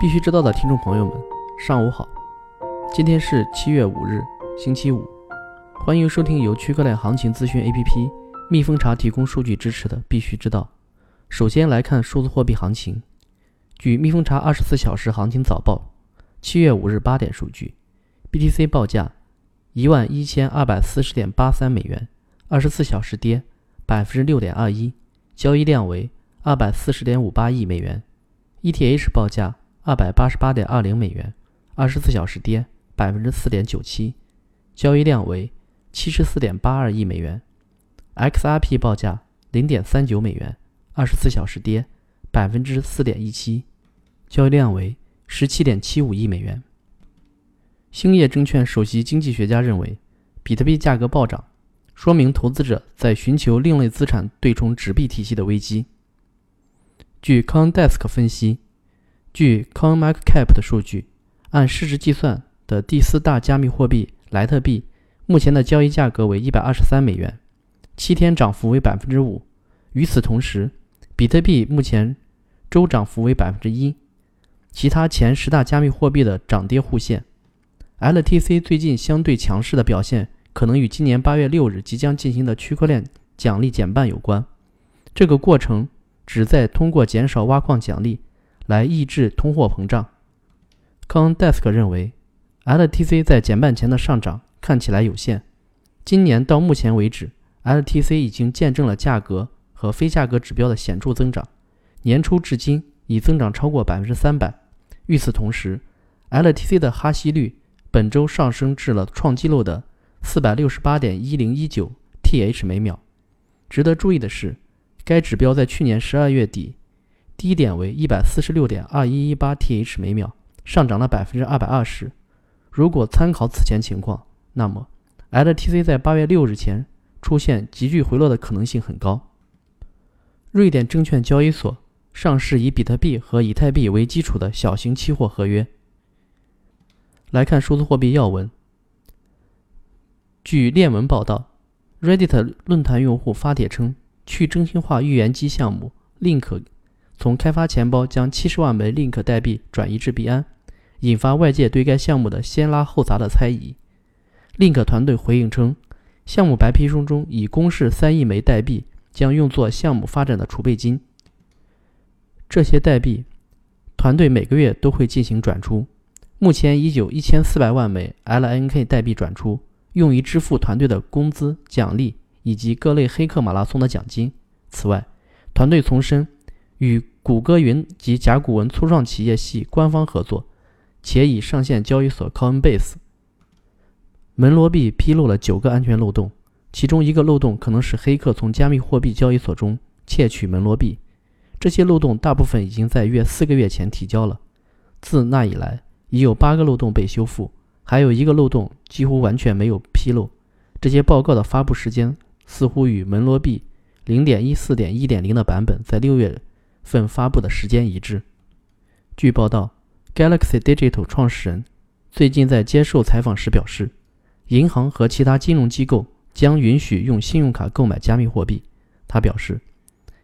必须知道的听众朋友们，上午好！今天是七月五日，星期五。欢迎收听由区块链行情资讯 APP 蜜蜂茶提供数据支持的《必须知道》。首先来看数字货币行情。据蜜蜂茶二十四小时行情早报，七月五日八点数据，BTC 报价一万一千二百四十点八三美元，二十四小时跌百分之六点二一，交易量为二百四十点五八亿美元。ETH 报价。二百八十八点二零美元，二十四小时跌百分之四点九七，交易量为七十四点八二亿美元。XRP 报价零点三九美元，二十四小时跌百分之四点一七，交易量为十七点七五亿美元。兴业证券首席经济学家认为，比特币价格暴涨，说明投资者在寻求另类资产对冲纸币体系的危机。据 CoinDesk 分析。据 CoinMarketCap 的数据，按市值计算的第四大加密货币莱特币，目前的交易价格为一百二十三美元，七天涨幅为百分之五。与此同时，比特币目前周涨幅为百分之一。其他前十大加密货币的涨跌互现。LTC 最近相对强势的表现，可能与今年八月六日即将进行的区块链奖励减半有关。这个过程旨在通过减少挖矿奖励。来抑制通货膨胀。康 Desk 认为，LTC 在减半前的上涨看起来有限。今年到目前为止，LTC 已经见证了价格和非价格指标的显著增长，年初至今已增长超过百分之三百。与此同时，LTC 的哈希率本周上升至了创纪录的四百六十八点一零一九 TH 每秒。值得注意的是，该指标在去年十二月底。低点为一百四十六点二一一八 TH 每秒，上涨了百分之二百二十。如果参考此前情况，那么 LTC 在八月六日前出现急剧回落的可能性很高。瑞典证券交易所上市以比特币和以太币为基础的小型期货合约。来看数字货币要闻。据链文报道，Reddit 论坛用户发帖称，去中心化预言机项目 Link。从开发钱包将七十万枚 Link 代币转移至币安，引发外界对该项目的先拉后砸的猜疑。Link 团队回应称，项目白皮书中已公示三亿枚代币将用作项目发展的储备金。这些代币，团队每个月都会进行转出。目前已有一千四百万枚 LNK 代币转出，用于支付团队的工资、奖励以及各类黑客马拉松的奖金。此外，团队重申与谷歌云及甲骨文初创企业系官方合作，且已上线交易所 Coinbase。门罗币披露了九个安全漏洞，其中一个漏洞可能是黑客从加密货币交易所中窃取门罗币。这些漏洞大部分已经在约四个月前提交了，自那以来已有八个漏洞被修复，还有一个漏洞几乎完全没有披露。这些报告的发布时间似乎与门罗币0.14.1.0的版本在六月。份发布的时间一致。据报道，Galaxy Digital 创始人最近在接受采访时表示，银行和其他金融机构将允许用信用卡购买加密货币。他表示，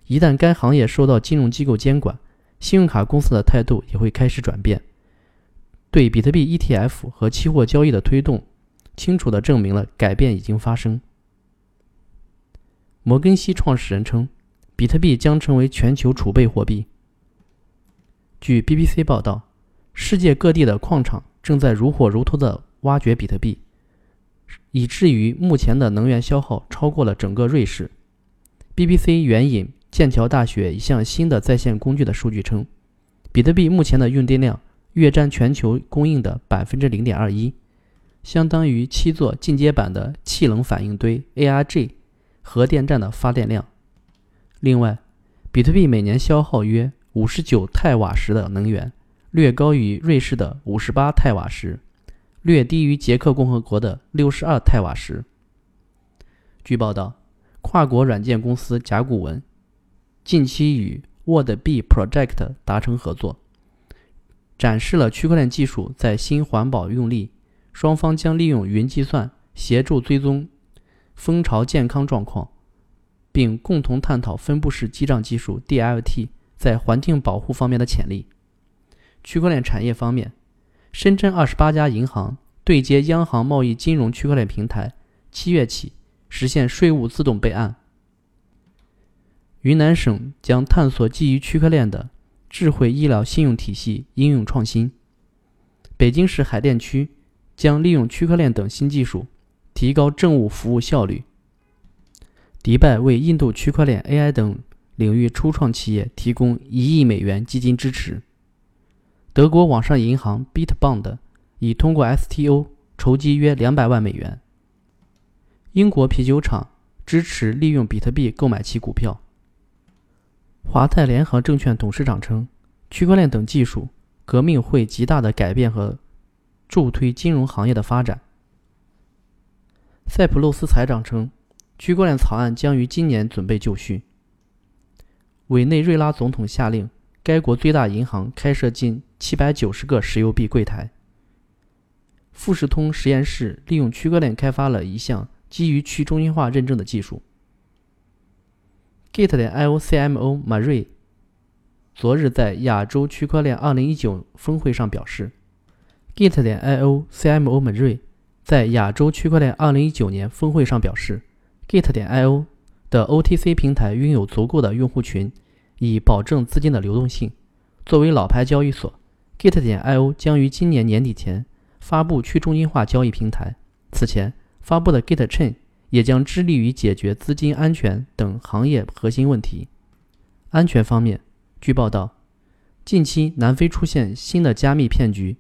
一旦该行业受到金融机构监管，信用卡公司的态度也会开始转变。对比特币 ETF 和期货交易的推动，清楚地证明了改变已经发生。摩根西创始人称。比特币将成为全球储备货币。据 BBC 报道，世界各地的矿场正在如火如荼地挖掘比特币，以至于目前的能源消耗超过了整个瑞士。BBC 援引剑桥大学一项新的在线工具的数据称，比特币目前的用电量约占全球供应的百分之零点二一，相当于七座进阶版的气冷反应堆 （ARG） 核电站的发电量。另外，比特币每年消耗约五十九太瓦时的能源，略高于瑞士的五十八太瓦时，略低于捷克共和国的六十二太瓦时。据报道，跨国软件公司甲骨文近期与 Word B Project 达成合作，展示了区块链技术在新环保用力。双方将利用云计算协助追踪蜂巢健康状况。并共同探讨分布式记账技术 （DLT） 在环境保护方面的潜力。区块链产业方面，深圳二十八家银行对接央行贸易金融区块链平台，七月起实现税务自动备案。云南省将探索基于区块链的智慧医疗信用体系应用创新。北京市海淀区将利用区块链等新技术，提高政务服务效率。迪拜为印度区块链、AI 等领域初创企业提供一亿美元基金支持。德国网上银行 Bitbond 已通过 STO 筹集约两百万美元。英国啤酒厂支持利用比特币购买其股票。华泰联合证券董事长称，区块链等技术革命会极大的改变和助推金融行业的发展。塞浦路斯财长称，区块链草案将于今年准备就绪。委内瑞拉总统下令该国最大银行开设近七百九十个石油币柜台。富士通实验室利用区块链开发了一项基于去中心化认证的技术。Git 点 io CMO 马瑞昨日在亚洲区块链2019峰会上表示，Git 点 io CMO 马瑞在亚洲区块链2019年峰会上表示，Git 点 io 的 OTC 平台拥有足够的用户群，以保证资金的流动性。作为老牌交易所，Git 点 io 将于今年年底前发布去中心化交易平台。此前发布的 Git Chain。也将致力于解决资金安全等行业核心问题。安全方面，据报道，近期南非出现新的加密骗局。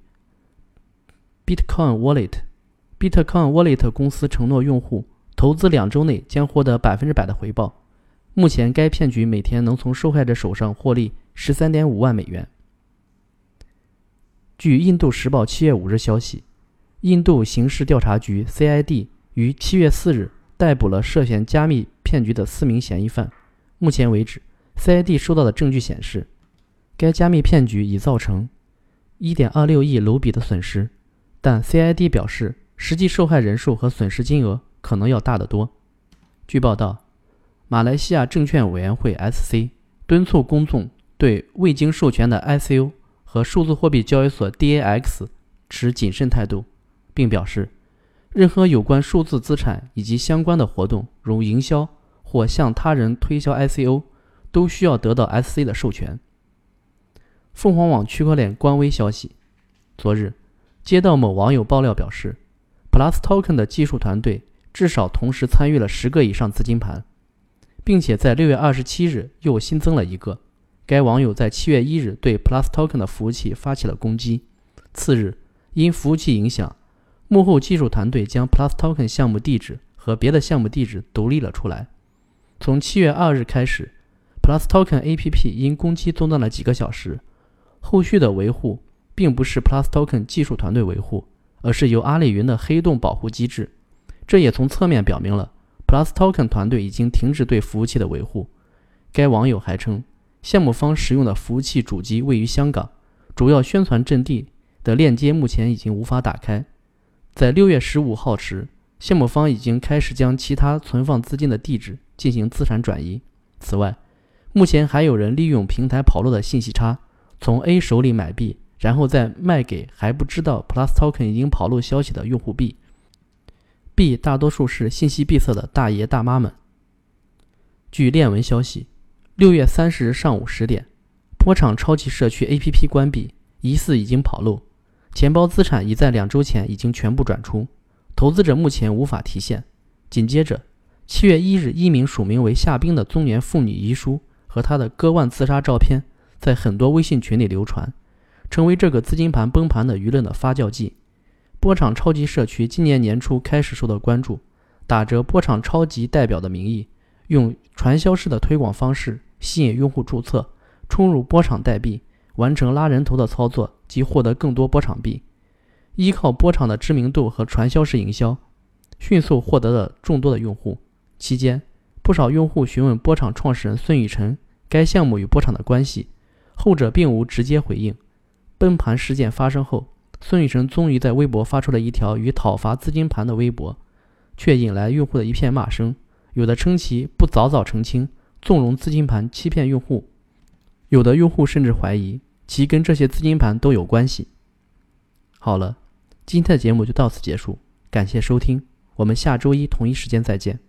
Bitcoin Wallet，Bitcoin Wallet 公司承诺用户投资两周内将获得百分之百的回报。目前，该骗局每天能从受害者手上获利十三点五万美元。据《印度时报》七月五日消息，印度刑事调查局 （CID） 于七月四日。逮捕了涉嫌加密骗局的四名嫌疑犯。目前为止，CID 收到的证据显示，该加密骗局已造成1.26亿卢比的损失，但 CID 表示，实际受害人数和损失金额可能要大得多。据报道，马来西亚证券委员会 （SC） 敦促公众对未经授权的 ICO 和数字货币交易所 DAX 持谨慎态度，并表示。任何有关数字资产以及相关的活动，如营销或向他人推销 ICO，都需要得到 SC 的授权。凤凰网区块链官微消息，昨日接到某网友爆料表示，Plus Token 的技术团队至少同时参与了十个以上资金盘，并且在六月二十七日又新增了一个。该网友在七月一日对 Plus Token 的服务器发起了攻击，次日因服务器影响。幕后技术团队将 Plus Token 项目地址和别的项目地址独立了出来。从七月二日开始，Plus Token APP 因攻击中断了几个小时。后续的维护并不是 Plus Token 技术团队维护，而是由阿里云的黑洞保护机制。这也从侧面表明了 Plus Token 团队已经停止对服务器的维护。该网友还称，项目方使用的服务器主机位于香港，主要宣传阵地的链接目前已经无法打开。在六月十五号时，项目方已经开始将其他存放资金的地址进行资产转移。此外，目前还有人利用平台跑路的信息差，从 A 手里买币，然后再卖给还不知道 Plus Token 已经跑路消息的用户 B。B 大多数是信息闭塞的大爷大妈们。据链文消息，六月三十日上午十点，波场超级社区 APP 关闭，疑似已经跑路。钱包资产已在两周前已经全部转出，投资者目前无法提现。紧接着，七月一日，一名署名为夏冰的中年妇女遗书和她的割腕自杀照片在很多微信群里流传，成为这个资金盘崩盘的舆论的发酵剂。波场超级社区今年年初开始受到关注，打着波场超级代表的名义，用传销式的推广方式吸引用户注册，冲入波场代币。完成拉人头的操作及获得更多波场币，依靠波场的知名度和传销式营销，迅速获得了众多的用户。期间，不少用户询问波场创始人孙宇晨该项目与波场的关系，后者并无直接回应。崩盘事件发生后，孙宇晨终于在微博发出了一条与讨伐资金盘的微博，却引来用户的一片骂声。有的称其不早早澄清，纵容资金盘欺骗用户；有的用户甚至怀疑。其跟这些资金盘都有关系。好了，今天的节目就到此结束，感谢收听，我们下周一同一时间再见。